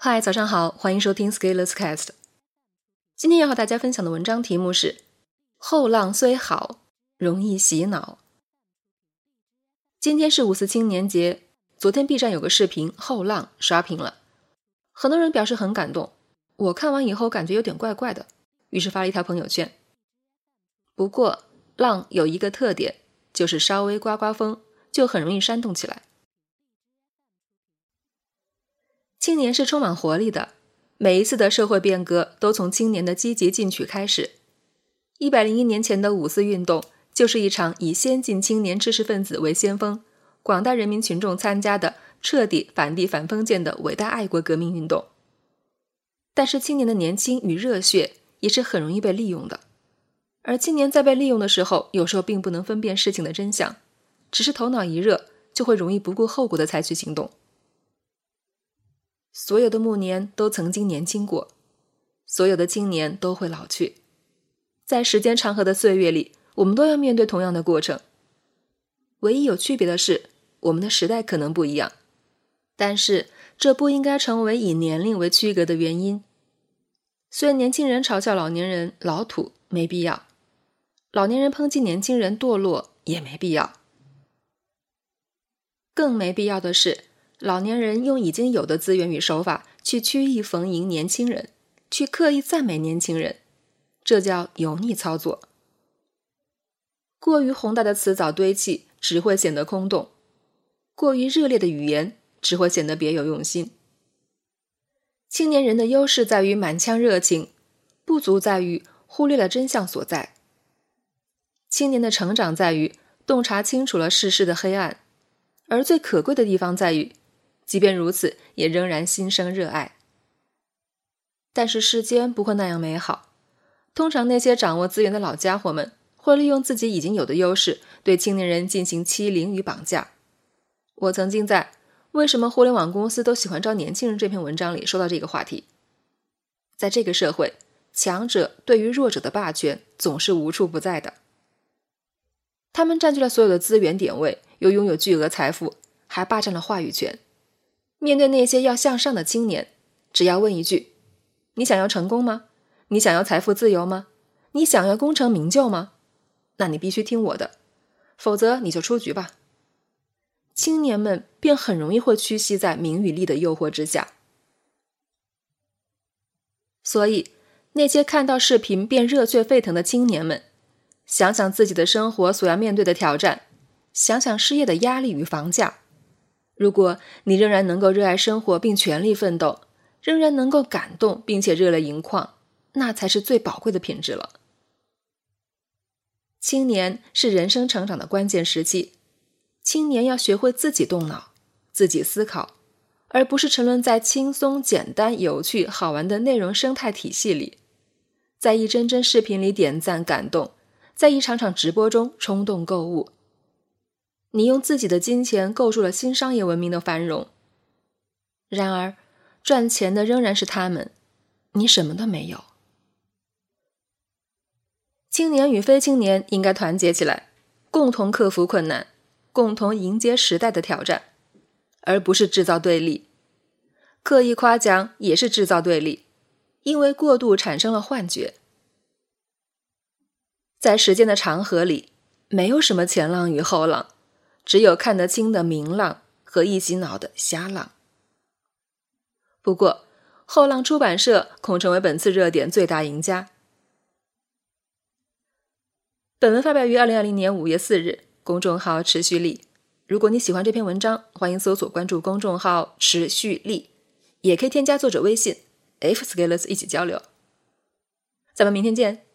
嗨，早上好，欢迎收听 Scalers Cast。今天要和大家分享的文章题目是“后浪虽好，容易洗脑”。今天是五四青年节，昨天 B 站有个视频《后浪》刷屏了，很多人表示很感动。我看完以后感觉有点怪怪的，于是发了一条朋友圈。不过，浪有一个特点，就是稍微刮刮风就很容易煽动起来。青年是充满活力的，每一次的社会变革都从青年的积极进取开始。一百零一年前的五四运动就是一场以先进青年知识分子为先锋、广大人民群众参加的彻底反帝反封建的伟大爱国革命运动。但是青年的年轻与热血也是很容易被利用的，而青年在被利用的时候，有时候并不能分辨事情的真相，只是头脑一热，就会容易不顾后果的采取行动。所有的暮年都曾经年轻过，所有的青年都会老去，在时间长河的岁月里，我们都要面对同样的过程。唯一有区别的是，我们的时代可能不一样，但是这不应该成为以年龄为区隔的原因。虽然年轻人嘲笑老年人老土没必要，老年人抨击年轻人堕落也没必要，更没必要的是。老年人用已经有的资源与手法去曲意逢迎年轻人，去刻意赞美年轻人，这叫油腻操作。过于宏大的辞藻堆砌只会显得空洞，过于热烈的语言只会显得别有用心。青年人的优势在于满腔热情，不足在于忽略了真相所在。青年的成长在于洞察清楚了世事的黑暗，而最可贵的地方在于。即便如此，也仍然心生热爱。但是世间不会那样美好。通常那些掌握资源的老家伙们，会利用自己已经有的优势，对青年人进行欺凌与绑架。我曾经在《为什么互联网公司都喜欢招年轻人》这篇文章里说到这个话题。在这个社会，强者对于弱者的霸权总是无处不在的。他们占据了所有的资源点位，又拥有巨额财富，还霸占了话语权。面对那些要向上的青年，只要问一句：“你想要成功吗？你想要财富自由吗？你想要功成名就吗？”那你必须听我的，否则你就出局吧。青年们便很容易会屈膝在名与利的诱惑之下。所以，那些看到视频便热血沸腾的青年们，想想自己的生活所要面对的挑战，想想失业的压力与房价。如果你仍然能够热爱生活并全力奋斗，仍然能够感动并且热泪盈眶，那才是最宝贵的品质了。青年是人生成长的关键时期，青年要学会自己动脑、自己思考，而不是沉沦在轻松、简单、有趣、好玩的内容生态体系里，在一帧帧视频里点赞感动，在一场场直播中冲动购物。你用自己的金钱构筑了新商业文明的繁荣，然而赚钱的仍然是他们，你什么都没有。青年与非青年应该团结起来，共同克服困难，共同迎接时代的挑战，而不是制造对立。刻意夸奖也是制造对立，因为过度产生了幻觉。在时间的长河里，没有什么前浪与后浪。只有看得清的明浪和一洗脑的瞎浪。不过，后浪出版社恐成为本次热点最大赢家。本文发表于二零二零年五月四日，公众号持续力。如果你喜欢这篇文章，欢迎搜索关注公众号持续力，也可以添加作者微信 f scalers 一起交流。咱们明天见。